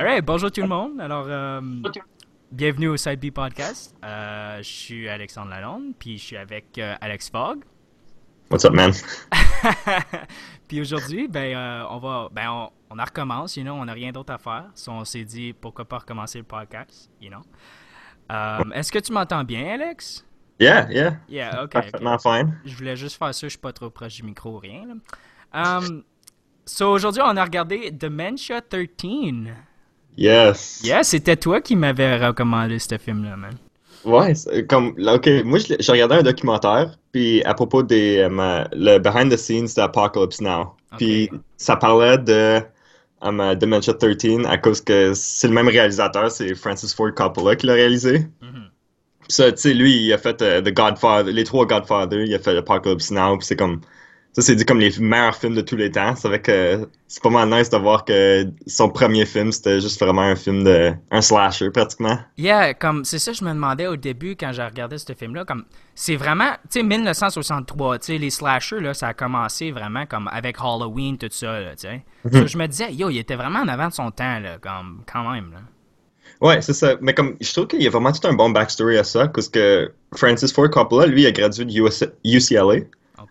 Alright, bonjour tout le monde. Alors, euh, bienvenue au Side B Podcast. Euh, je suis Alexandre Lalonde, puis je suis avec euh, Alex Fogg. What's up, man? puis aujourd'hui, ben, euh, on va, ben, on, on recommence, you know, on n'a rien d'autre à faire. So, on s'est dit, pourquoi pas recommencer le podcast, you know. Est-ce que tu m'entends bien, Alex? Yeah, yeah. Yeah, ok. Parfaitement ok. fine. Je voulais juste faire ça, je suis pas trop proche du micro ou rien. Là. Um, so, aujourd'hui, on a regardé Dementia 13. Yes. Yeah, c'était toi qui m'avais recommandé ce film-là, man. Ouais, comme, ok, moi, j'ai regardé un documentaire, puis à propos des, euh, le behind the scenes d'Apocalypse Now. Puis Ok. ça parlait de um, Dementia 13 à cause que c'est le même réalisateur, c'est Francis Ford Coppola qui l'a réalisé. Puis ça, tu sais, lui, il a fait euh, The Godfather, les trois Godfather, il a fait Apocalypse Now, puis c'est comme, ça c'est dit comme les meilleurs films de tous les temps. C'est vrai que c'est pas mal nice de voir que son premier film, c'était juste vraiment un film de, un slasher pratiquement. Yeah, comme c'est ça que je me demandais au début quand j'ai regardé ce film-là, comme c'est vraiment, tu sais, 1963, tu sais, les slashers là, ça a commencé vraiment comme avec Halloween tout ça, là, tu sais. So, je me disais, yo, il était vraiment en avant de son temps là, comme quand même là. Ouais, c'est ça. Mais comme, je trouve qu'il y a vraiment tout un bon backstory à ça, parce que Francis Ford Coppola, lui, a gradué de UCLA.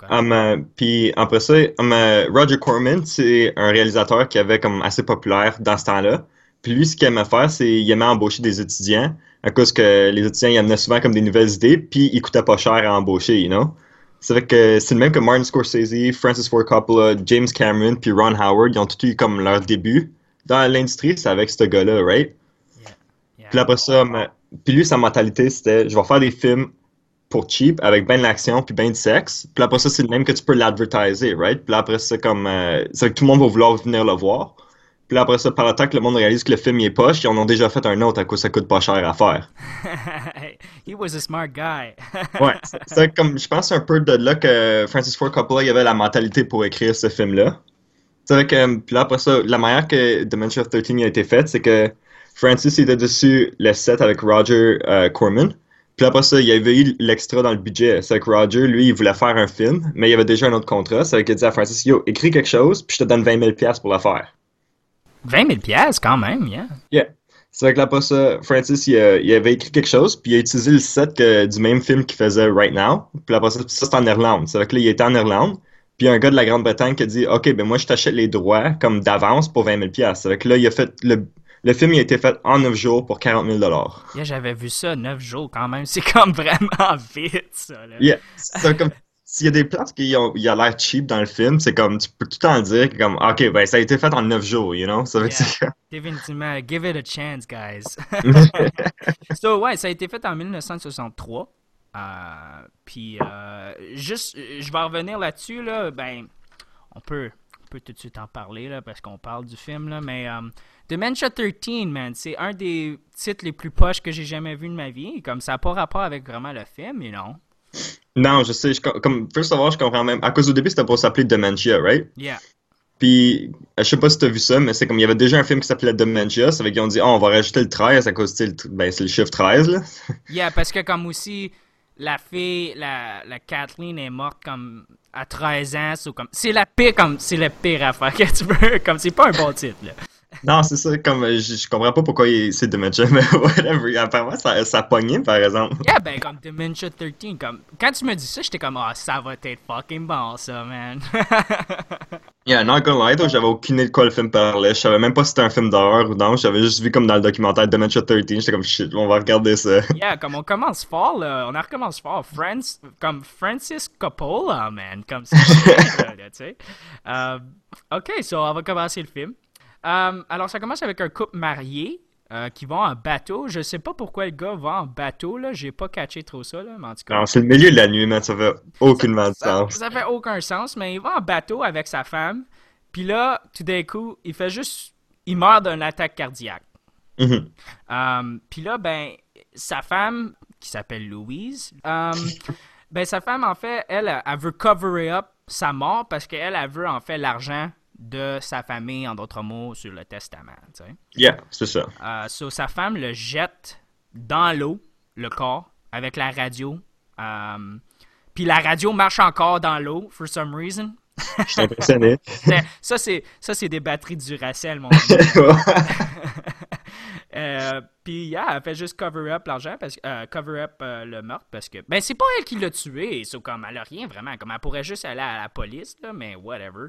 Um, puis après ça, um, Roger Corman, c'est un réalisateur qui avait comme assez populaire dans ce temps-là. Puis lui, ce qu'il aimait faire, c'est il aimait embaucher des étudiants, à cause que les étudiants, ils amenaient souvent comme des nouvelles idées, puis ils coûtaient pas cher à embaucher, you know? C'est vrai que c'est le même que Martin Scorsese, Francis Ford Coppola, James Cameron, puis Ron Howard, ils ont tous eu comme leur début dans l'industrie, c'est avec ce gars-là, right? Yeah. Puis après ça, puis lui, sa mentalité, c'était je vais faire des films pour cheap, avec ben de l'action, puis ben de sexe. Puis après ça, c'est le même que tu peux l'advertiser, right? Puis après ça, comme, euh, c'est que tout le monde va vouloir venir le voir. Puis après ça, par le temps que le monde réalise que le film il est poche, ils en ont déjà fait un autre à cause ça coûte pas cher à faire. He was a smart guy. Ouais, c'est- comme, je pense un peu de là que Francis Ford Coppola, il avait la mentalité pour écrire ce film-là. C'est vrai que, puis là, après ça, la manière que Dementia 13 a été faite, c'est que Francis était dessus le set avec Roger euh, Corman. Puis après ça, il y avait eu l'extra dans le budget. C'est que Roger, lui, il voulait faire un film, mais il y avait déjà un autre contrat. C'est qu'il a dit à Francis, yo, écris quelque chose, puis je te donne 20 000 piastres pour le faire. 20 000 pièces quand même, yeah. Yeah. C'est vrai que là, après ça, Francis, il, a- il avait écrit quelque chose, puis il a utilisé le set que- du même film qu'il faisait Right Now. Puis après ça, ça c'est en Irlande. C'est vrai que là, il était en Irlande. Puis il y a un gars de la Grande-Bretagne qui a dit, OK, ben moi, je t'achète les droits comme d'avance pour 20 000 piastres. C'est vrai que là, il a fait, le, le film, il a été fait en 9 jours pour 40 000 dollars. Yeah, j'avais vu ça 9 jours quand même. C'est comme vraiment vite, ça, là. Yeah. C'est comme, s'il y a des places qui ont, il a l'air cheap dans le film, c'est comme, tu peux tout le temps dire que comme, OK, ben ça a été fait en 9 jours, you know? Ça veut Yeah. Définitivement, give it a chance, guys. so, ouais, ça a été fait en 1963. Euh, puis, euh, juste, je vais revenir là-dessus, là, ben, on peut, peut tout de suite en parler, là, parce qu'on parle du film, là, mais euh, Dementia 13, man, c'est un des titres les plus poches que j'ai jamais vu de ma vie. Comme ça n'a pas rapport avec vraiment le film, you know? Non, je sais, je, com- comme, first of all, je comprends même. À cause au début, c'était pour s'appeler Dementia, right? Yeah. Puis, je sais pas si t'as vu ça, mais c'est comme, il y avait déjà un film qui s'appelait Dementia, ça fait qu'ils ont dit, oh, on va rajouter le 13 à cause, tr- ben, c'est le chiffre 13, là. Yeah, parce que comme aussi, la fille, la, la Kathleen est morte comme à 13 ans, so comme, c'est la pire, comme, c'est la pire affaire que tu veux, comme, c'est pas un bon titre, là. Non, c'est ça, comme, euh, je, je comprends pas pourquoi c'est Dementia, mais whatever. Apparemment, ça, ça pogné, par exemple. Yeah, ben, comme Dementia 13, comme, quand tu me dis ça, j'étais comme, ah, ça va être fucking bon, ça, man. Yeah, not gonna lie, j'avais aucune idée de quoi le film parlait. Je savais même pas si c'était un film d'horreur ou non. J'avais juste vu comme dans le documentaire Dementia 13. J'étais comme shit, on va regarder ça. yeah, comme on commence fort, là, on a recommencé fort. Francis, comme Francis Coppola, man, comme ça, tu sais. Euh, ok, so on va commencer le film. Euh, alors, ça commence avec un couple marié euh, qui vont en bateau. Je sais pas pourquoi le gars va en bateau, là. J'ai pas catché trop ça, là, mais en tout cas. Non, c'est le milieu de la nuit, man, ça fait aucunement de sens. ça fait aucun sens, mais il va en bateau avec sa femme. Puis là, tout d'un coup, il fait juste. Il meurt d'une attaque cardiaque. Mhm. Euh, Puis là, ben, sa femme, qui s'appelle Louise, ben, sa femme, en fait, elle, elle veut cover up sa mort parce qu'elle, elle veut, en fait, l'argent de sa famille, en d'autres mots, sur le testament, tu sais. Yeah, c'est ça. Euh, so, sa femme le jette dans l'eau, le corps, avec la radio. Euh, Puis la radio marche encore dans l'eau, for some reason. Je suis impressionné. Ça, c'est ça, c'est des batteries du Duracell, mon ami. yeah, elle fait juste cover up l'argent, parce que euh, cover up euh, le meurtre, parce que ben c'est pas elle qui l'a tué, c'est comme elle a rien vraiment, comme elle pourrait juste aller à la police là, mais whatever.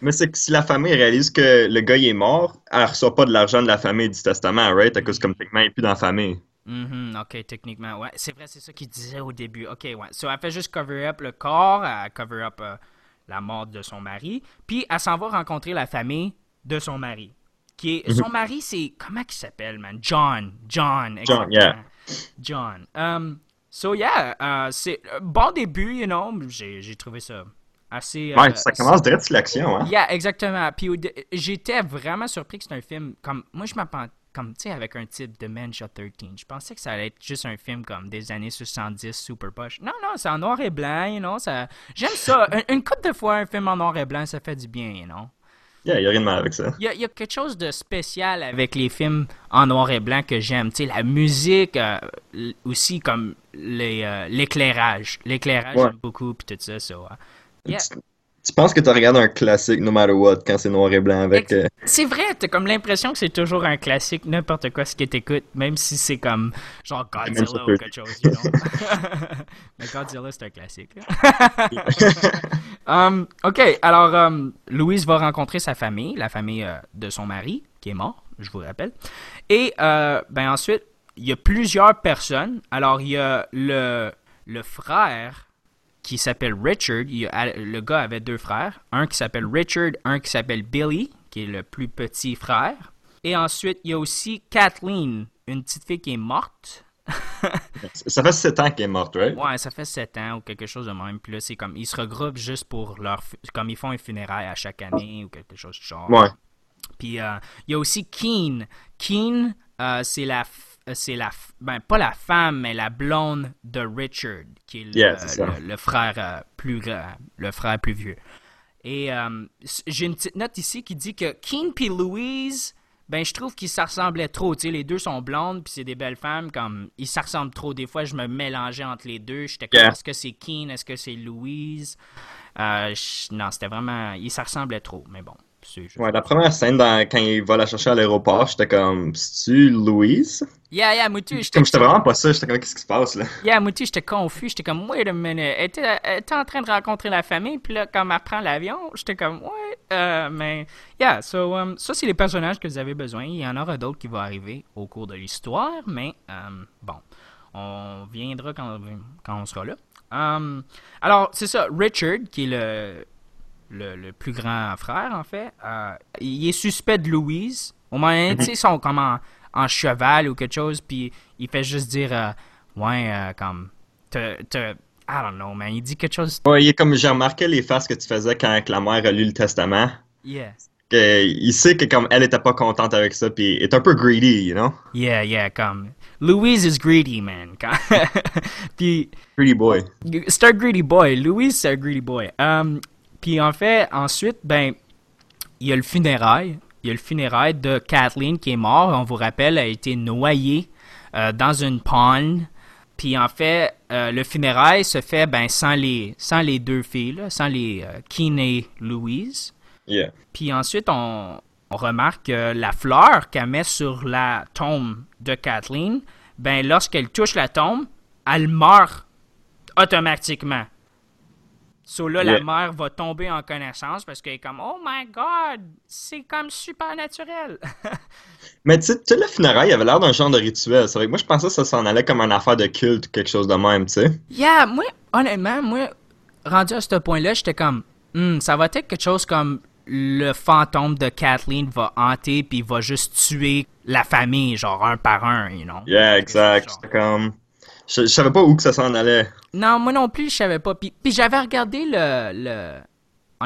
Mais c'est que si la famille réalise que le gars il est mort, elle reçoit pas de l'argent de la famille du testament, right? À cause comme techniquement il est plus dans la famille. Mhm, ok, techniquement, ouais, c'est vrai, c'est ça qu'il disait au début. Ok, ouais, so elle fait juste cover up le corps, elle cover up euh, la mort de son mari, puis elle s'en va rencontrer la famille de son mari. Qui est, Son mari, c'est. Comment il s'appelle, man? John. John. John, yeah. John. Um, so, yeah, uh, c'est un bon début, you know. J'ai trouvé ça assez. Ouais, euh, ça commence direct sur l'action, hein? Yeah, exactement. Puis j'étais vraiment surpris que c'est un film comme. Moi, je m'attendais. Comme, tu sais, avec un type de Dementia 13. Je pensais que ça allait être juste un film comme des années 70, super poche. Non, non, c'est en noir et blanc, you know. Ça... J'aime ça. Une, une couple de fois, un film en noir et blanc, ça fait du bien, you know. Yeah, y a rien de mal avec ça. Il y, a, il y a quelque chose de spécial avec les films en noir et blanc que j'aime. Tu sais, la musique, euh, aussi comme euh, l'éclairage. L'éclairage, Ouais. j'aime beaucoup, puis tout ça. so, uh, yeah. Tu, penses que tu regardes un classique no matter what quand c'est noir et blanc avec. Euh, C'est vrai, t'as comme l'impression que c'est toujours un classique, n'importe quoi ce que t'écoutes, même si c'est comme genre Godzilla ou quelque chose, you know. Mais Godzilla, c'est un classique. Um, ok, alors um, Louise va rencontrer sa famille, la famille euh, de son mari, qui est mort, je vous rappelle. Et euh, ben ensuite, il y a plusieurs personnes. Alors, il y a le, le frère qui s'appelle Richard. Il a- le gars avait deux frères. Un qui s'appelle Richard, un qui s'appelle Billy, qui est le plus petit frère. Et ensuite, il y a aussi Kathleen, une petite fille qui est morte. Ça fait 7 ans qu'elle est morte, right? Ouais, ça fait sept ans ou quelque chose de même. Puis là, c'est comme, ils se regroupent juste pour leur... Comme ils font un funérail à chaque année ou quelque chose du genre. Ouais. Puis euh, il y a aussi Keen. Keen, euh, c'est la... euh, C'est la... Ben, pas la femme, mais la blonde de Richard, qui est le, Yeah, c'est ça. le- le frère euh, plus grand, le frère plus vieux. Et euh, j'ai une petite note ici qui dit que Keen puis Louise, ben je trouve qu'ils se ressemblaient trop. Tu sais, les deux sont blondes puis c'est des belles femmes. Comme ils se ressemblent trop. Des fois, je me mélangeais entre les deux. J'étais comme, Yeah. est-ce que c'est Keen, est-ce que c'est Louise? Euh, je- Non, c'était vraiment, ils se ressemblaient trop. Mais bon, Ouais, la première scène dans- quand il va la chercher à l'aéroport, j'étais comme, c'est-tu Louise? Yeah, yeah, Moutou, j'étais Comme j'étais vraiment pas ça, j'étais comme, qu'est-ce qui se passe là? Yeah, Mouti, j'étais confus. J'étais comme, wait a minute. Elle était, elle était en train de rencontrer la famille, puis là, comme elle prend l'avion, j'étais comme, ouais. euh, mais, yeah, so, um, ça, c'est les personnages que vous avez besoin. Il y en aura d'autres qui vont arriver au cours de l'histoire, mais, um, bon, on viendra quand, quand on sera là. Um, alors, c'est ça, Richard, qui est le, le, le plus grand frère, en fait, euh, il est suspect de Louise. Au moment donné, tu sais, ils sont comme en, en cheval ou quelque chose, puis il fait juste dire, euh, ouais, euh, comme, te, te, I don't know, man, il dit quelque chose, Ouais, il est comme, j'ai remarqué les faces que tu faisais quand la mère a lu le testament. yeah, Que, il sait que comme elle était pas contente avec ça, puis est un peu greedy, you know? yeah, yeah, comme, Louise is greedy, man, puis, Greedy boy. c'est un greedy boy. Louis, c'est un greedy boy. Um, puis en fait, ensuite, ben, il y a le funérail. Il y a le funérail de Kathleen qui est mort. On vous rappelle, elle a été noyée euh, dans une pond. Puis en fait, euh, le funérail se fait ben, sans, les, sans les deux filles, là, sans les euh, Keen et Louise. Yeah. Puis ensuite, on, on remarque que la fleur qu'elle met sur la tombe de Kathleen, ben lorsqu'elle touche la tombe, elle meurt automatiquement. So là, la mère va tomber en connaissance parce qu'elle est comme Oh my god, c'est comme super naturel. Mais tu sais, tu sais, le funérail, il avait l'air d'un genre de rituel. C'est vrai que moi, je pensais que ça s'en allait comme une affaire de culte ou quelque chose de même, tu sais. yeah, moi, honnêtement, moi, rendu à ce point-là, j'étais comme Hmm, ça va être quelque chose comme le fantôme de Kathleen va hanter puis va juste tuer la famille, genre un par un, you know. Yeah, exact. C'était comme. Je, je savais pas où que ça s'en allait. Non, moi non plus, je savais pas. Puis, puis j'avais regardé le, le,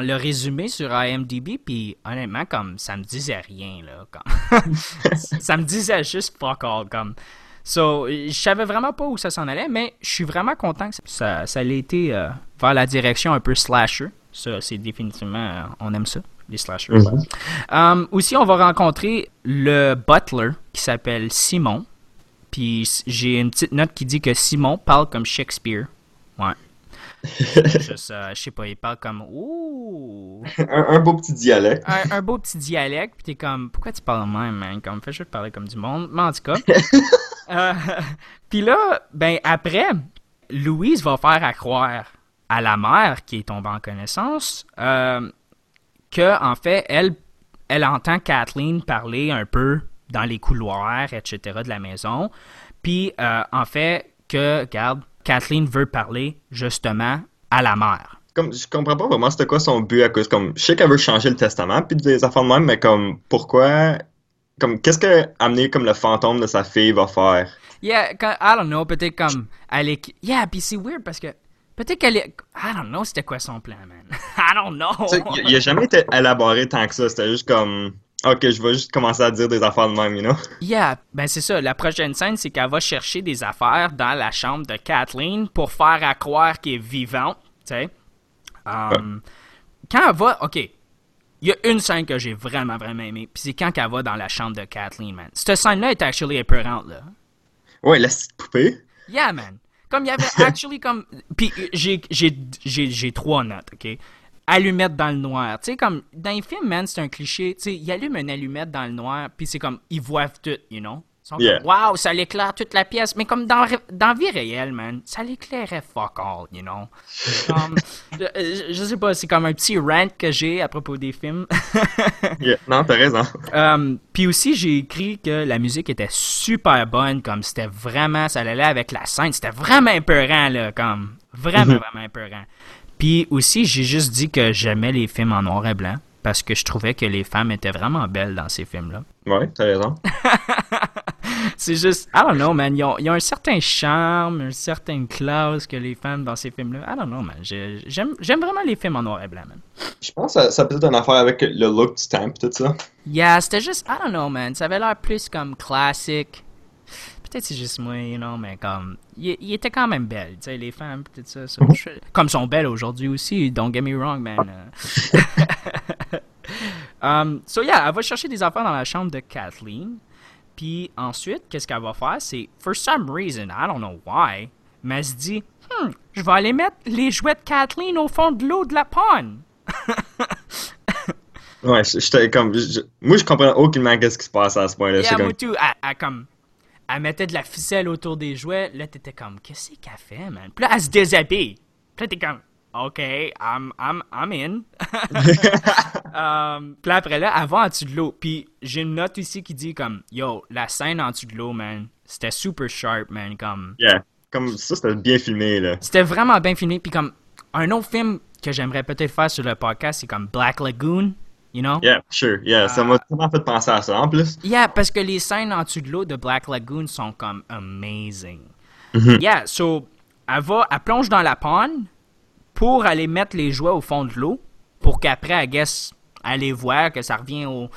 le résumé sur IMDb, puis honnêtement, comme, ça me disait rien, là. Comme, ça me disait juste fuck all, comme. So, je savais vraiment pas où ça s'en allait, mais je suis vraiment content que ça, ça ait été euh, vers la direction un peu slasher. Ça, c'est définitivement, euh, on aime ça, les slashers. Mhm. Um, aussi, on va rencontrer le butler qui s'appelle Simon. Puis j'ai une petite note qui dit que Simon parle comme Shakespeare. Ouais. Juste, euh, je sais pas, il parle comme ouh, Un, un beau petit dialecte. un, un beau petit dialecte, puis t'es comme, pourquoi tu parles même, man? Comme, fais juste parler comme du monde. Mais en tout cas. euh, puis là, ben après, Louise va faire à croire à la mère qui est tombée en connaissance euh, que, en fait, elle, elle entend Kathleen parler un peu dans les couloirs, etc. de la maison. Puis, euh, en fait, que, regarde, Kathleen veut parler justement à la mère. Comme, je comprends pas vraiment c'était quoi son but à cause, comme, je sais qu'elle veut changer le testament puis des affaires de même, mais comme, pourquoi, comme, qu'est-ce que amener comme le fantôme de sa fille va faire? Yeah, quand- I don't know, peut-être comme, elle est, yeah, puis c'est weird parce que, peut-être qu'elle est, I don't know c'était quoi son plan, man. I don't know. Il a jamais été élaboré tant que ça, c'était juste comme, ok, je vais juste commencer à dire des affaires de même, you know? Yeah, ben c'est ça. La prochaine scène, c'est qu'elle va chercher des affaires dans la chambre de Kathleen pour faire à croire qu'elle est vivante, tu sais. Um, Quand elle va, ok, il y a une scène que j'ai vraiment, vraiment aimée, puis c'est quand elle va dans la chambre de Kathleen, man. Cette scène-là est actually épeurante, là. Ouais, la petite poupée? Yeah, man. Comme il y avait actually comme. Puis j'ai, j'ai, j'ai, j'ai trois notes, ok? Allumette dans le noir. Tu sais, comme dans les films, man, c'est un cliché. Tu sais, il allume une allumette dans le noir, puis c'est comme, ils voient tout, you know? Ils sont Yeah. comme, wow, ça l'éclaire toute la pièce. Mais comme dans, dans la vie réelle, man, ça l'éclairait fuck all, you know? Comme, je, sais pas, c'est comme un petit rant que j'ai à propos des films. Yeah. Non, t'as raison. Euh, puis aussi, j'ai écrit que la musique était super bonne, comme c'était vraiment, ça allait avec la scène, c'était vraiment épeurant, là, comme vraiment, vraiment épeurant. Puis aussi, j'ai juste dit que j'aimais les films en noir et blanc, parce que je trouvais que les femmes étaient vraiment belles dans ces films-là. Ouais, t'as raison. C'est juste, I don't know, man, ils ont, ils ont un certain charme, une certaine classe que les femmes dans ces films-là. I don't know, man, J'ai- j'aime vraiment les films en noir et blanc, man. Je pense que ça, ça peut être une affaire avec le look du temps pis tout ça. Yeah, c'était juste, I don't know, man. Ça avait l'air plus comme classique. Peut-être c'est juste moi, you know, mais comme. Il, il était quand même belle, tu sais, les femmes, peut-être ça. ça. Je- comme sont belles aujourd'hui aussi, don't get me wrong, man. Euh. um, so, yeah, elle va chercher des affaires dans la chambre de Kathleen. Puis ensuite, qu'est-ce qu'elle va faire? C'est, for some reason, I don't know why, mais elle se dit, hmm, je vais aller mettre les jouets de Kathleen au fond de l'eau de la pond. Ouais, je- j'étais comme. je- moi, je comprends aucunement qu'est-ce qui se passe à ce point-là. Yeah, moi comme. tout. Elle, comme, elle mettait de la ficelle autour des jouets. Là, t'étais comme, qu'est-ce qu'elle fait, man? Puis là, elle se déshabille. Puis là, t'es comme, OK, I'm, I'm, I'm in. um, puis là, après là, va en dessous de l'eau. Puis j'ai une note ici qui dit comme, yo, la scène en dessous de l'eau, man, c'était super sharp, man. Comme, Yeah. Comme ça, c'était bien filmé, là. c'était vraiment bien filmé. Puis comme, un autre film que j'aimerais peut-être faire sur le podcast, c'est comme Black Lagoon, you know? Yeah, sure. Yeah, ça m'a tellement fait penser à ça en plus. Yeah, parce que les scènes en dessous de l'eau de Black Lagoon sont comme amazing. Mhm. Yeah, so, elle va, elle plonge dans la pond pour aller mettre les jouets au fond de l'eau pour qu'après, I guess, aller voir que ça revient au.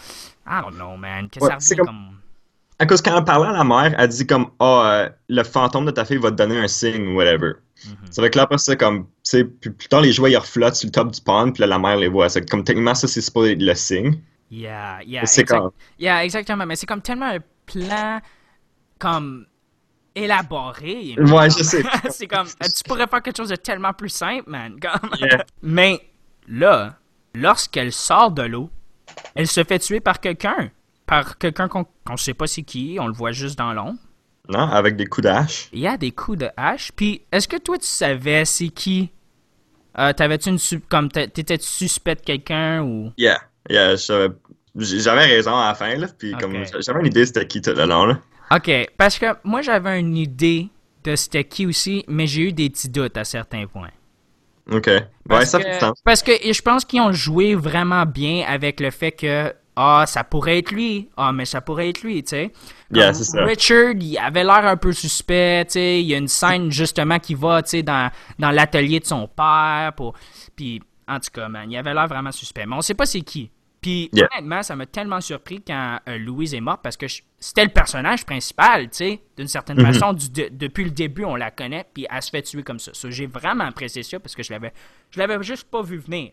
I don't know, man. Que Ouais, ça revient comme- comme. À cause quand elle parlait à la mère, elle dit comme Ah, euh, le fantôme de ta fille va te donner un signe ou whatever. Mhm. C'est vrai que là, après ça, comme, tu sais, plus, plus tard, les jouets, ils reflottent sur le top du pond, puis là, la mère les voit. C'est comme, techniquement, ça, c'est pas le signe. Yeah, yeah. C'est exact- comme, Yeah, exactement. Mais c'est comme tellement un plan comme élaboré. Ouais, je sais. c'est comme tu pourrais faire quelque chose de tellement plus simple, man. Comme- Yeah. Mais là, lorsqu'elle sort de l'eau, elle se fait tuer par quelqu'un, par quelqu'un qu'on ne sait pas c'est qui, on le voit juste dans l'ombre. non, avec des coups d'âge. Il y a des coups de hache. Puis, est-ce que toi tu savais c'est qui? Euh, T'avais-tu une comme t'a- t'étais-tu suspect de quelqu'un ou? Yeah, yeah, j'avais raison à la fin, là, puis comme, j'avais une idée c'était qui tout le long, là. Ok, parce que moi j'avais une idée de c'était qui aussi, mais j'ai eu des petits doutes à certains points. Ok. Ouais, ça que, fait sens. Parce que je pense qu'ils ont joué vraiment bien avec le fait que ah ça pourrait être lui, ah mais ça pourrait être lui, tu sais. Yeah. Richard, il avait l'air un peu suspect, tu sais. Il y a une scène justement qui va, tu sais, dans, dans l'atelier de son père, pour, puis en tout cas, man, il avait l'air vraiment suspect. Mais on sait pas c'est qui. Puis Yeah. honnêtement, ça m'a tellement surpris quand euh, Louise est morte parce que je- c'était le personnage principal, tu sais, d'une certaine Mhm. façon. Du- de- depuis le début, on la connaît, puis elle se fait tuer comme ça. J'ai vraiment apprécié ça parce que je l'avais, je l'avais juste pas vu venir.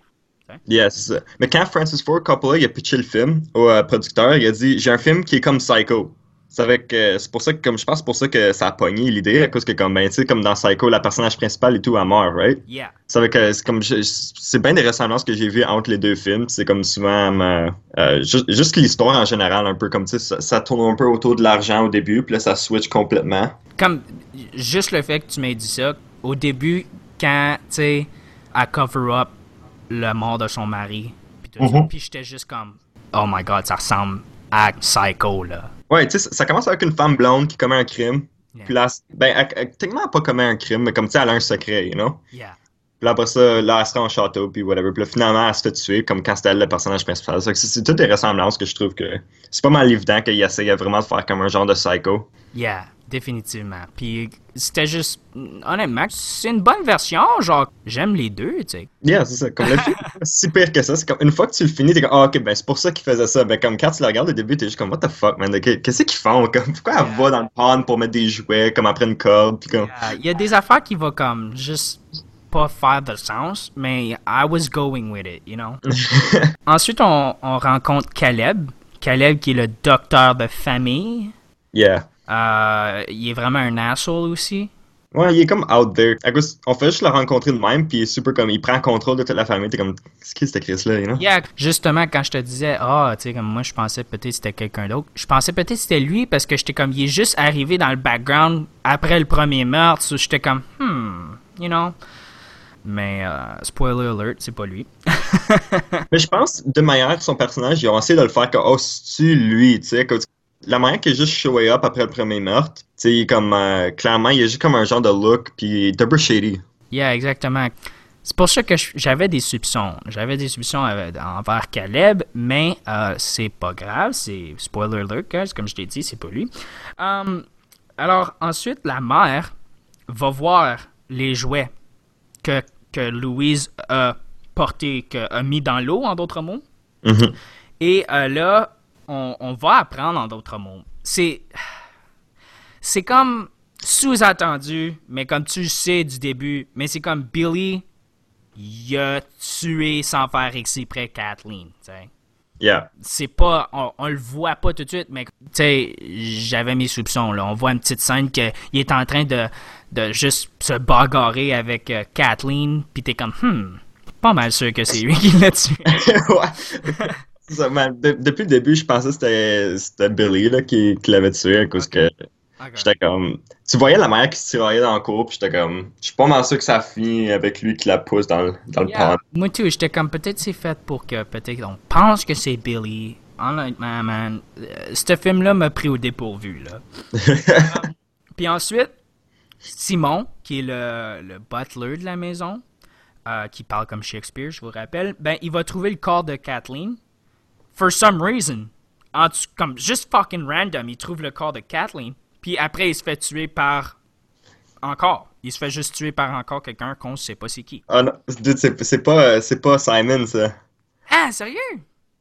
Yeah, c'est ça. Mais quand Francis Ford Coppola, il a pitché le film au euh, producteur, il a dit J'ai un film qui est comme Psycho. C'est avec, euh, c'est pour ça que, comme je pense, pour ça que ça a pogné l'idée, à cause que, comme, ben, tu sais, comme dans Psycho, la personnage principale et tout, elle meurt, right? Yeah. C'est avec, euh, c'est comme, c'est bien des ressemblances que j'ai vues entre les deux films. C'est comme souvent, euh, ju- juste l'histoire en général, un peu comme, tu sais, ça, ça tourne un peu autour de l'argent au début, puis là, ça switch complètement. Comme, juste le fait que tu m'aies dit ça, au début, quand, tu sais, elle cover up le mort de son mari, puis tout ça, Mhm. puis j'étais juste comme, oh my god, ça ressemble à Psycho, là. Ouais, tu sais, ça- commence avec une femme blonde qui commet un crime. Yeah. Puis là, ben, elle, elle- techniquement, elle pas commis un crime, mais comme, tu sais, elle a un secret, you know? Yeah. Puis là, après ça, là, elle sera en château, puis whatever. Puis là, finalement, elle se fait tuer, comme quand c'était elle le personnage principal. C'est toutes des ressemblances que je trouve que c'est pas mal évident qu'il essayait vraiment de faire comme un genre de psycho. Yeah, définitivement. Puis c'était juste, honnêtement, c'est une bonne version, genre, j'aime les deux, tu sais. Yeah, c'est ça. Comme le film, si pire que ça. C'est comme, une fois que tu le finis, t'es comme, ah, ok, ben, c'est pour ça qu'il faisait ça. Ben, comme quand tu le regardes au début, t'es juste comme, what the fuck, man. Qu'est-ce qu'ils font? Comme, pourquoi elle Yeah. va dans le pond pour mettre des jouets, comme après une corde, puis comme, Il y a des affaires qui vont comme juste pas faire de sens, mais I was going with it, you know? Ensuite, on, on rencontre Caleb. Caleb qui est le docteur de famille. yeah. Euh, il est vraiment un asshole aussi. Ouais, il est comme out there. À cause, on fait juste le rencontrer de même, puis il est super comme, il prend contrôle de toute la famille. T'es comme, qu'est-ce que c'est Chris-là, you know? Yeah, justement, quand je te disais, ah, tu sais, comme moi, je pensais peut-être que c'était quelqu'un d'autre. Je pensais peut-être que c'était lui parce que j'étais comme, il est juste arrivé dans le background après le premier meurtre. so j'étais comme, hmm, you know? Mais, euh, spoiler alert, c'est pas lui. Mais je pense, de manière, son personnage, ils ont essayé de le faire que, oh, c'est-tu lui, tu sais, la manière qu'il est juste showé up après le premier meurtre, tu sais, est comme, euh, clairement, il a juste comme un genre de look, puis double shady. Yeah, exactement. C'est pour ça que j'avais des soupçons. J'avais des soupçons euh, envers Caleb, mais euh, c'est pas grave. C'est spoiler alert, guys, comme je t'ai dit, c'est pas lui. Um, alors ensuite, la mère va voir les jouets que, que Louise a portés, que, a mis dans l'eau, en d'autres mots. Mhm. Et euh, là, on, on va apprendre en d'autres mots. C'est. C'est comme sous-attendu, mais comme tu le sais du début, mais c'est comme Billy, il a tué sans faire exprès Kathleen, tu sais. Yeah. C'est pas. On, on le voit pas tout de suite, mais tu sais, j'avais mes soupçons, là. On voit une petite scène qu'il est en train de, de juste se bagarrer avec euh, Kathleen, pis t'es comme, hmm, pas mal sûr que c'est lui qui l'a tué. ça. De- depuis le début, je pensais que c'était, Billy, là, qui, qui l'avait tué, à cause que j'étais comme, tu voyais la manière qu'il se tiraillait dans le cours, puis j'étais comme, je suis pas mal sûr que ça a fini avec lui qui la pousse dans le, dans le pond. Moi tout, j'étais comme peut-être c'est fait pour que peut-être on pense que c'est Billy. Honnêtement, man, euh, ce film-là m'a pris au dépourvu là. Puis ensuite, Simon, qui est le, le butler de la maison, euh, qui parle comme Shakespeare, je vous rappelle, ben il va trouver le corps de Kathleen. For some reason, en comme juste fucking random, il trouve le corps de Kathleen. Puis après, il se fait tuer par encore. Il se fait juste tuer par encore quelqu'un qu'on sait pas c'est qui. Ah non, dude, c'est, pas, euh, c'est pas Simon, ça. Ah, sérieux?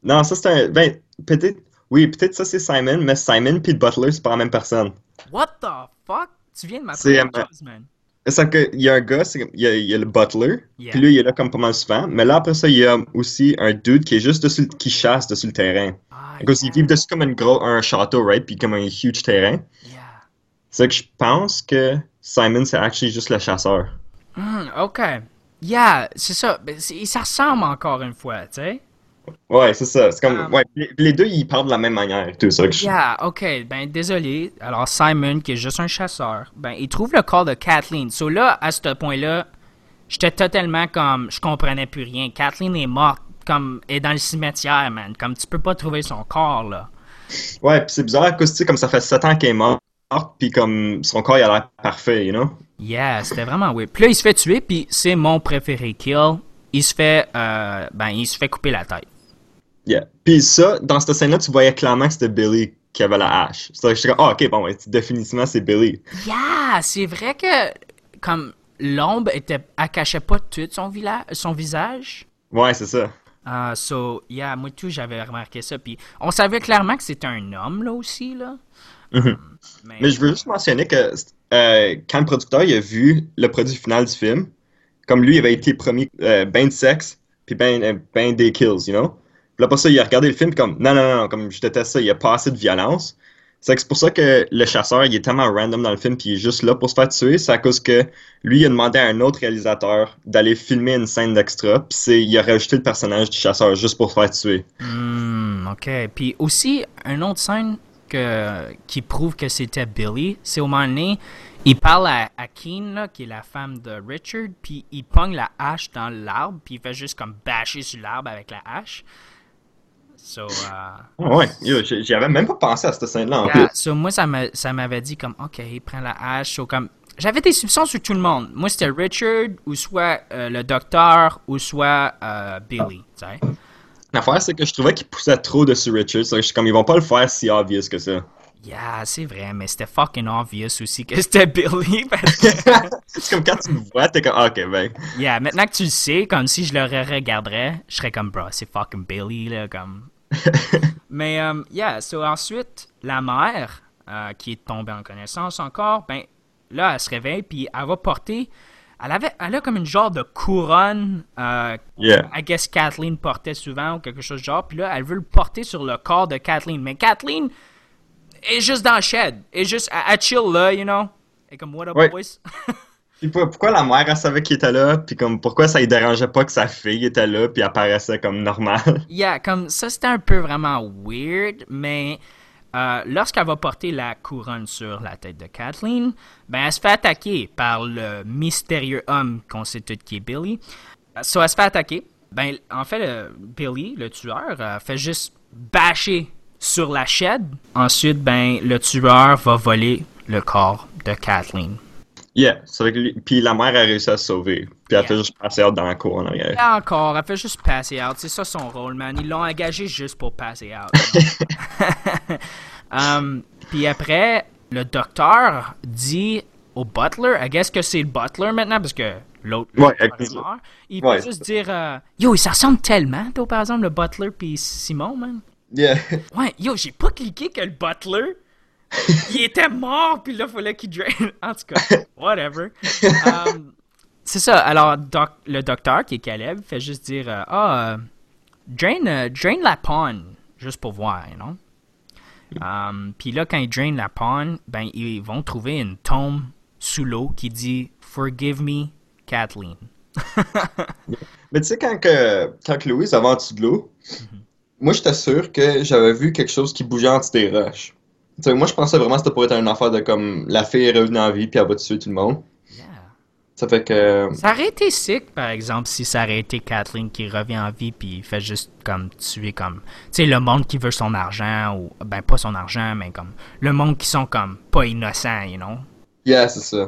Non, ça c'est un. Ben, peut-être. Oui, peut-être ça c'est Simon, mais Simon puis le Butler, c'est pas la même personne. What the fuck? Tu viens de m'apprendre euh, man. C'est que il y a un gars, il, y a, il y a le Butler, Yeah. puis lui il est là comme pas mal souvent, mais là après ça, il y a aussi un dude qui est juste dessus, qui chasse dessus le terrain. Ah, yeah, vivent dessus comme une gros, un château, right, puis comme un huge terrain. yeah. C'est que je pense que Simon c'est actually juste le chasseur. Hmm, ok. Yeah, c'est ça. Ben, ça ressemble encore une fois, tu sais. Ouais, c'est ça. C'est comme, Um, ouais, les, deux ils parlent de la même manière, et tout ça. Que je- Yeah, ok. Ben, désolé. Alors, Simon, qui est juste un chasseur, ben, il trouve le corps de Kathleen. So là, à ce point-là, j'étais totalement comme. Je comprenais plus rien. Kathleen est morte, comme. est dans le cimetière, man. Comme, tu peux pas trouver son corps, là. Ouais, puis c'est bizarre tu sais, comme ça fait 7 ans qu'elle est morte, puis comme son corps il a l'air parfait, you know? Yeah, c'était vraiment weird. Puis là, il se fait tuer, puis c'est mon préféré kill. Il se fait. euh, ben, il se fait couper la tête. Yeah. Puis ça, dans cette scène-là, tu voyais clairement que c'était Billy qui avait la hache. C'est que j'étais comme, ah, ok, bon, ouais, définitivement, c'est Billy. Yeah, c'est vrai que comme l'ombre était, elle cachait pas tout son visage. Ouais, c'est ça. Ah, so yeah, moi tout j'avais remarqué ça. Puis on savait clairement que c'était un homme là aussi là. Mhm. Mais je veux juste mentionner que euh, quand le producteur il a vu le produit final du film, comme lui, il avait été promis euh, ben de sexe, puis ben, euh, ben des kills, you know? Puis là, pour ça, il a regardé le film comme, non, non, non, comme je déteste ça, il n'y a pas assez de violence. C'est que c'est pour ça que le chasseur, il est tellement random dans le film, puis il est juste là pour se faire tuer. C'est à cause que lui, il a demandé à un autre réalisateur d'aller filmer une scène d'extra, puis il a rajouté le personnage du chasseur juste pour se faire tuer. Hmm, ok. Puis aussi, une autre scène que, qui prouve que c'était Billy, c'est au moment donné, il parle à, à Keen, là, qui est la femme de Richard, puis il pogne la hache dans l'arbre, puis il fait juste comme bâcher sur l'arbre avec la hache. So, uh, Ah ouais, j'y avais même pas pensé à cette scène-là en yeah, plus. so moi, ça m'a- ça m'avait dit comme, ok, il prend la hache. So, comme, j'avais des soupçons sur tout le monde. Moi, c'était Richard, ou soit euh, le docteur, ou soit euh, Billy, sais. L'affaire, c'est que je trouvais qu'il poussait trop dessus Richard. Je suis comme, ils vont pas le faire si obvious que ça. Yeah, c'est vrai, mais c'était fucking obvious aussi que c'était Billy. Parce que, c'est comme quand tu me vois, t'es comme, ah, ok, ben. yeah, maintenant que tu le sais, comme si je le regarderais, je serais comme, bro, c'est fucking Billy, là, comme. mais, um, yeah, so ensuite, la mère, euh, qui est tombée en connaissance encore, ben, là, elle se réveille, puis elle va porter. Elle, avait, elle a comme une genre de couronne, euh, Yeah. I guess Kathleen portait souvent ou quelque chose de genre. Puis là, elle veut le porter sur le corps de Kathleen. Mais Kathleen est juste dans le shed. Elle est juste, elle, elle chill là, you know? Et comme, what up, boys? Puis pour- pourquoi la mère, elle savait qu'il était là, puis comme, pourquoi ça lui dérangeait pas que sa fille était là, puis apparaissait comme normal. yeah, comme ça, c'était un peu vraiment weird. Mais euh, lorsqu'elle va porter la couronne sur la tête de Kathleen, ben, elle se fait attaquer par le mystérieux homme qu'on sait tout qui est Billy. So, elle se fait attaquer. Ben, en fait, Billy, le tueur, euh, fait juste bâcher sur la shed. Ensuite, ben, le tueur va voler le corps de Kathleen. Yeah, c'est vrai que puis la mère a réussi à se sauver, puis elle fait juste passer out dans la cour en arrière. Et encore, elle fait juste passer out. C'est ça son rôle, man. Ils l'ont engagé juste pour passer out. Um, Puis après, le docteur dit au butler, I guess que c'est le butler maintenant, parce que l'autre Ouais. Il Ouais, peut juste dire euh, Yo, il ressemble tellement, toi, par exemple, le butler puis Simon, man. Yeah. Ouais, yo, j'ai pas cliqué que le butler, il était mort, puis là, fallait qu'il draine. En tout cas, whatever. Um, c'est ça. Alors, doc- le docteur, qui est Caleb, fait juste dire euh, Ah, euh, drain, euh, drain la pond, juste pour voir, you know? Um, puis là, quand ils drainent la pond, ben, ils vont trouver une tombe sous l'eau qui dit Forgive me, Kathleen. Mais tu sais, quand, que, quand que Louise avait en dessous de l'eau, moi j'étais sûr que j'avais vu quelque chose qui bougeait en dessous des roches. Tu sais, moi je pensais vraiment que c'était pour être une affaire de comme la fille est revenue en vie puis elle va tuer tout le monde. Yeah. Ça fait que. Ça aurait été sick, par exemple, si ça aurait été Kathleen qui revient en vie puis fait juste comme tuer comme. Tu sais, le monde qui veut son argent, ou. Ben, pas son argent, mais comme. Le monde qui sont comme pas innocents, you know? Yeah, c'est ça.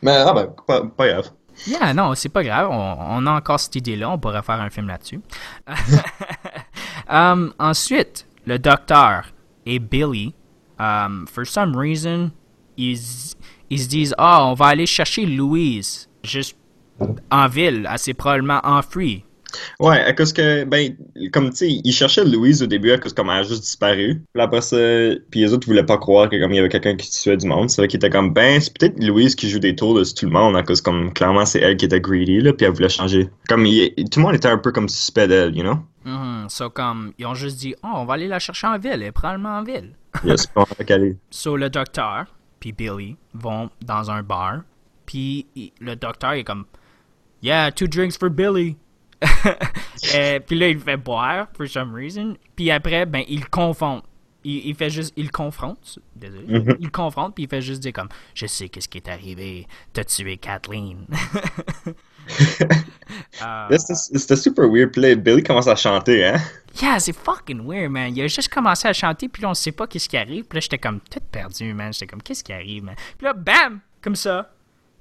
Mais ah ben, pas, pas grave. Yeah, non, c'est pas grave. On, on a encore cette idée-là. On pourrait faire un film là-dessus. Um, ensuite, le docteur et Billy, um, for some reason, ils, ils se disent Ah, on va aller chercher Louise, juste en ville, assez probablement enfuie. Ouais, à cause que, ben, comme tu sais, ils cherchaient Louise au début à cause comme elle a juste disparu. Puis après ça, puis les autres voulaient pas croire que comme il y avait quelqu'un qui tuait du monde. C'est vrai qu'ils étaient comme, ben, c'est peut-être Louise qui joue des tours de tout le monde à cause comme, clairement, c'est elle qui était greedy, là, puis elle voulait changer. Comme, il- tout le monde était un peu comme suspect d'elle, you know? Mhm. So, comme, ils ont juste dit, oh, on va aller la chercher en ville, elle est probablement en ville. So, le docteur, puis Billy, vont dans un bar, puis le docteur est comme, yeah, two drinks for Billy. Puis là, il fait boire, for some reason. Puis après, ben, il confronte. Il, il fait juste, il confronte, désolé, Mhm. il confronte, puis il fait juste dire comme, je sais qu'est-ce qui est arrivé, t'as tué Kathleen. Euh, C'était super weird. Puis Billy commence à chanter, hein? Yeah, c'est fucking weird, man. Il a juste commencé à chanter, puis là, on sait pas qu'est-ce qui arrive. Puis là, j'étais comme tout perdu, man. J'étais comme, qu'est-ce qui arrive, man? Puis là, bam! Comme ça,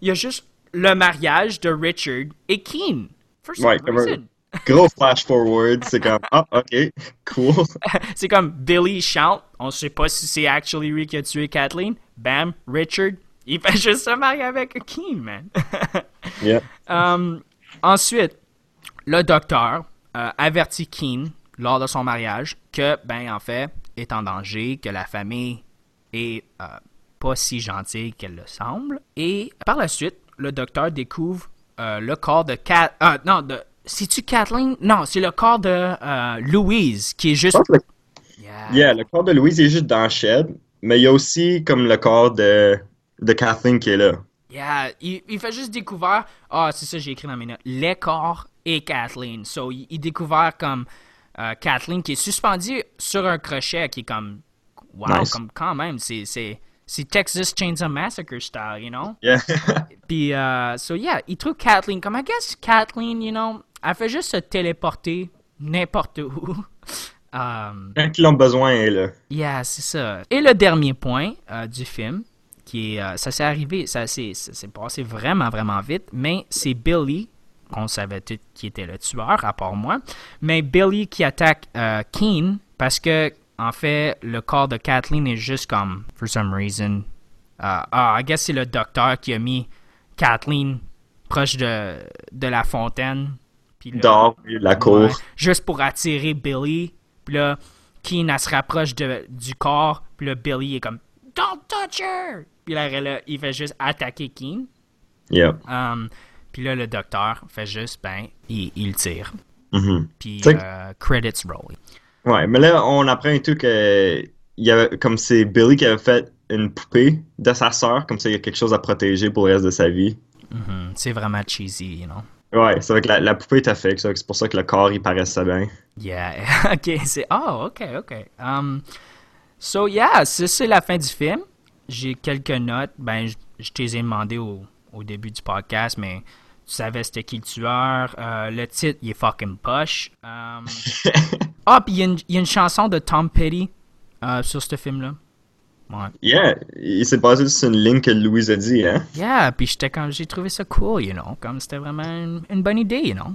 il y a juste le mariage de Richard et Keen. For some Ouais, reason. Gros flash forward, c'est comme, ah, ok, cool. c'est comme Billy chante. On sait pas si c'est actually lui qui a tué Kathleen. Bam, Richard. Il fait juste se marier avec Keen, man. Yeah. Um, ensuite, le docteur euh, avertit Keen lors de son mariage que, ben, en fait, est en danger, que la famille est euh, pas si gentille qu'elle le semble. Et par la suite, le docteur découvre euh, le corps de ah, non, de. C'est-tu Kathleen? Non, c'est le corps de euh, Louise qui est juste. Le- Yeah. Yeah, le corps de Louise est juste dans le shed. mais il y a aussi comme le corps de, de Kathleen qui est là. Yeah, il, il fait juste découvrir. Ah, c'est ça, j'ai écrit dans mes notes. Les corps et Kathleen. So, il, il découvert comme euh, Kathleen qui est suspendue sur un crochet qui est comme. Wow, Nice. comme quand même, c'est. c'est Texas Chainsaw Massacre style, you know? Yeah. Puis, euh, so yeah, il trouve Kathleen. Comme, I guess Kathleen, you know, elle fait juste se téléporter n'importe où. Um, Quand ils ont besoin, elle est là. Yeah, c'est ça. Et le dernier point euh, du film, qui est, euh, ça s'est arrivé, ça s'est passé vraiment, vraiment vite, mais c'est Billy, qu'on savait tout qui était le tueur, à part moi, mais Billy qui attaque euh, Keen parce que, en fait, le corps de Kathleen est juste comme, for some reason, ah, I guess c'est le docteur qui a mis Kathleen proche de, de la fontaine. Puis là- la cour. Ouais, juste pour attirer Billy. Puis là, Keen, elle se rapproche de, du corps. Puis là, Billy est comme Don't touch her! Puis là, il fait juste attaquer Keen. Yeah. Um, puis là, le docteur fait juste, ben, il, il tire. Mhm. Puis euh, credits roll. Ouais, mais là, on apprend et tout que il y avait, comme c'est Billy qui avait fait une poupée de sa sœur, comme ça il y a quelque chose à protéger pour le reste de sa vie. Mhm, C'est vraiment cheesy, you know? Ouais, c'est vrai que la, la poupée fake, ça, c'est pour ça que le corps il paraissait bien. Yeah, ok, c'est. Oh, ok, ok. Um, so, yeah, ça, c'est la fin du film. J'ai quelques notes. Ben, je, je t'ai demandé au, au début du podcast, mais tu savais c'était qui le tueur. Euh, le titre, il est fucking poche. Um, Ah, puis il y, a une- il y a une chanson de Tom Petty euh, sur ce film-là. Ouais. Yeah, il s'est basé sur une ligne que Louise a dit, hein. Yeah, puis j'étais quand j'ai trouvé ça cool, you know, comme c'était vraiment une, une bonne idée, you know.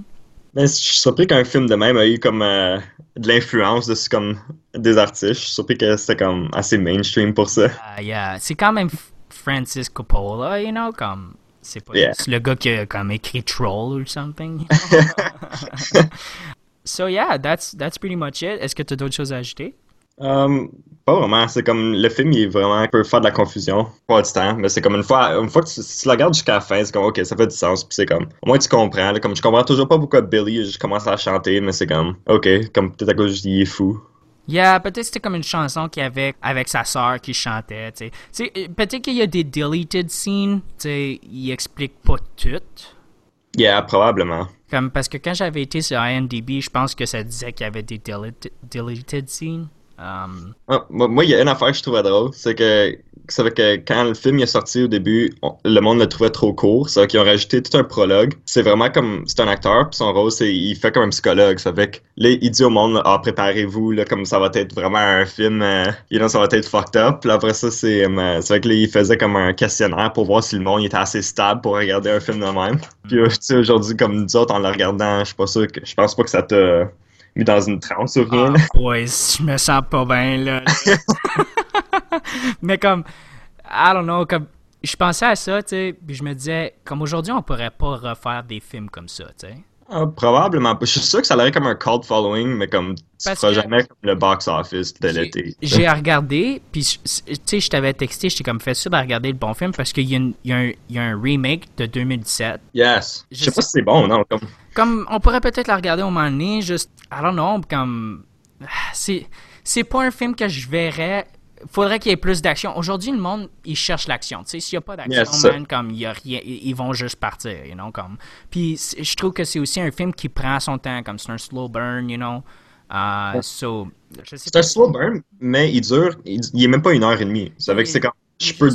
Mais je suis surpris qu'un film de même a eu comme euh, de l'influence de comme des artistes. Je suis surpris que c'était comme assez mainstream pour ça. Ah, yeah, c'est quand même Francis Coppola, you know, comme c'est pas Yeah. le gars qui a comme écrit Troll or something. you know? so yeah, that's that's pretty much it. Est-ce que tu as d'autres choses à ajouter? Um, pas vraiment, c'est comme le film il est vraiment il peut faire de la confusion, pas du temps, mais c'est comme une fois une fois que tu, si tu la regardes jusqu'à la fin, c'est comme ok, ça fait du sens, puis c'est comme au moins tu comprends, là, comme je comprends toujours pas pourquoi Billy a juste commencé à chanter, mais c'est comme ok, comme peut-être à cause qu'il est fou. Yeah, peut-être c'était comme une chanson qu'il avait avec sa sœur qui chantait, tu sais. Peut-être qu'il y a des deleted scenes, tu sais, il explique pas tout. Yeah, probablement. Comme parce que quand j'avais été sur IMDb, je pense que ça disait qu'il y avait des deleted, deleted scenes. Um, Ah, moi, il y a une affaire que je trouvais drôle, c'est que c'est que quand le film est sorti au début, on- le monde le trouvait trop court. C'est vrai qu'ils ont rajouté tout un prologue. C'est vraiment comme c'est un acteur, puis son rôle c'est il fait comme un psychologue. Ça fait que là, il dit au monde ah préparez-vous là, comme ça va être vraiment un film, euh, you know, ça va être fucked up. Puis après ça c'est euh, c'est vrai que là, il faisait comme un questionnaire pour voir si le monde était assez stable pour regarder un film de même. Puis euh, tu sais aujourd'hui comme nous autres en le regardant, je suis pas sûr que je pense pas que ça t'a mis dans une transe ou rien. Ah, je me sens pas bien, là. Mais comme, I don't know, comme, je pensais à ça, tu sais, puis je me disais, comme aujourd'hui, on pourrait pas refaire des films comme ça, tu sais. Ah, probablement. Je suis sûr que ça aurait comme un cult following, mais comme tu feras que- jamais comme le box office de l'été. J'ai regardé, puis tu sais, je t'avais texté, j'étais comme fait sûr de regarder le bon film parce qu'il y, y y a un remake de 2017. Yes. Je Je sais pas sais- si c'est bon, non. Comme... Comme, on pourrait peut-être la regarder au moment donné, juste, I don't know, comme, ah, c'est, c'est pas un film que je verrais. Faudrait qu'il y ait plus d'action. Aujourd'hui, le monde, il cherche l'action. Tu sais, s'il y a pas d'action, Yes, sir. man, comme, il y a rien, ils vont juste partir, you know, comme. Puis, je trouve que c'est aussi un film qui prend son temps, comme c'est un slow burn, you know. Uh, so, C'est un slow burn, mais il dure, il, il est même pas une heure et demie. Ça fait que c'est comme, je peux,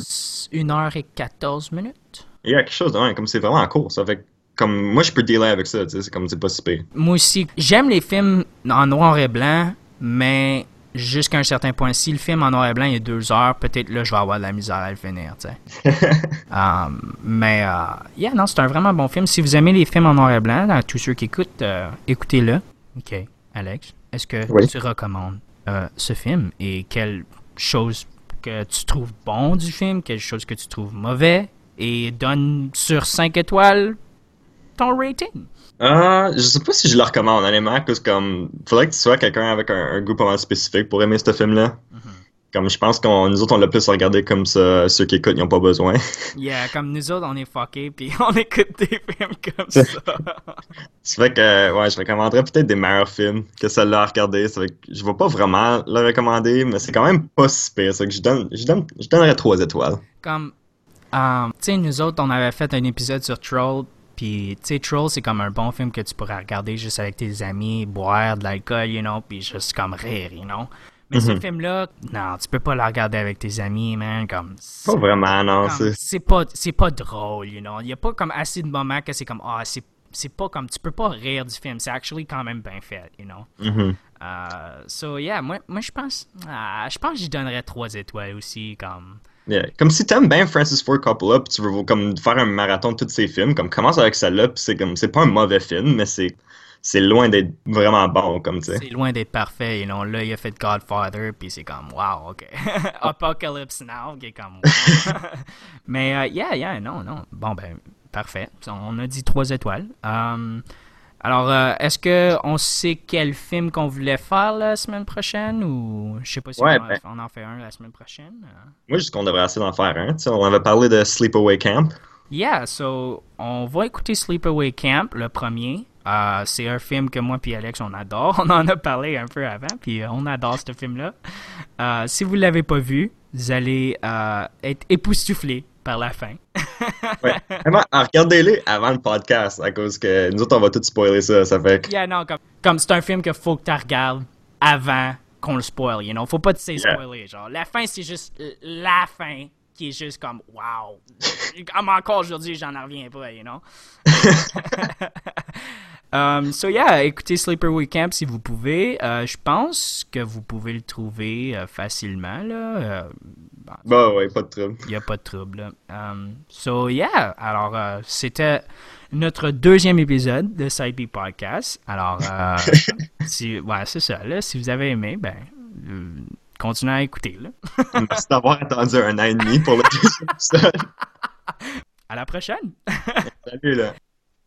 Une heure et 14 minutes. il y a quelque chose de même, comme c'est vraiment court. Ça fait comme, moi je peux dealer avec ça, tu sais, c'est comme, c'est pas si pire. Moi aussi, j'aime les films en noir et blanc, mais jusqu'à un certain point, si le film en noir et blanc il est deux heures, peut-être là je vais avoir de la misère à le finir, tu sais. Um, mais, euh, yeah, non, c'est un vraiment bon film. Si vous aimez les films en noir et blanc, tous ceux qui écoutent, euh, écoutez-le. Ok, Alex, est-ce que Oui. tu recommandes euh, ce film et quelle chose que tu trouves bon du film, quelle chose que tu trouves mauvais? Et donne sur 5 étoiles ton rating? Ah, je sais pas si je le recommande, honnêtement, parce que comme, faudrait que tu sois quelqu'un avec un, un goût pas mal spécifique pour aimer ce film-là. Comme je pense qu'on nous autres on l'a plus regardé comme ça, ceux qui écoutent ils ont pas besoin. Yeah, comme nous autres on est fuckés puis on écoute des films comme ça. ça fait que ouais, je recommanderais peut-être des meilleurs films que celle-là à regarder. Ça fait que je vais pas vraiment le recommander, mais c'est quand même pas si pire. Ça que je donne, je donne, je donnerais trois étoiles. Comme, euh, tu sais, nous autres on avait fait un épisode sur Troll. Puis, tu sais, Troll, c'est comme un bon film que tu pourrais regarder juste avec tes amis, boire de l'alcool, you know, puis juste comme rire, you know. Mais ce Mhm. film-là, non, tu peux pas le regarder avec tes amis, man. Comme, Pas vraiment, non. c'est- c'est pas, pas drôle, you know. Il y a pas comme assez de moments que c'est comme, ah, c'est, c'est pas comme, tu peux pas rire du film. C'est actually quand même bien fait, you know. Mhm. Euh, so, yeah, moi, moi je pense, ah, je pense que j'y donnerais trois étoiles aussi, comme. Yeah. Comme si t'aimes bien Francis Ford Coppola, puis tu veux comme faire un marathon de tous ses films, comme commence avec celle-là, puis c'est comme c'est pas un mauvais film, mais c'est c'est loin d'être vraiment bon, comme. C'est loin d'être parfait, know. Là, il a fait Godfather, puis c'est comme, wow, ok. Apocalypse Now, qui est comme, wow. Mais, euh, yeah, yeah, non, non. Bon, ben, parfait. On a dit trois étoiles. Um, alors, euh, est-ce que on sait quel film qu'on voulait faire la semaine prochaine ou je sais pas si Ouais, on, ben- on en fait un la semaine prochaine? euh? Moi, juste qu'on devrait essayer d'en faire un. On avait parlé de Sleepaway Camp. Yeah, so on va écouter Sleepaway Camp, le premier. Euh, c'est un film que moi puis Alex on adore. On en a parlé un peu avant, puis on adore ce film-là. Euh, si vous l'avez pas vu, vous allez être époustouflé par la fin. Ouais. Regardez-les avant le podcast, à cause que nous autres, on va tout spoiler ça. Ça fait que. Yeah, non, comme, comme c'est un film qu'il faut que tu regardes avant qu'on le spoil, you know? Faut pas te Yeah. spoiler, genre. La fin, c'est juste la fin qui est juste comme, wow. comme encore aujourd'hui, j'en reviens pas, you know? Um, so yeah, écoutez Sleepaway Camp si vous pouvez. Euh, je pense que vous pouvez le trouver euh, facilement là. Euh, bon, Bah ouais, pas de trouble. il n'y a pas de trouble. Um, so yeah, alors c'était notre deuxième épisode de Side B Podcast. Alors, si, ouais, c'est ça. Là, si vous avez aimé, ben, euh, continuez à écouter. Là. Merci d'avoir attendu un an et demi pour le deuxième épisode. À la prochaine! Salut là.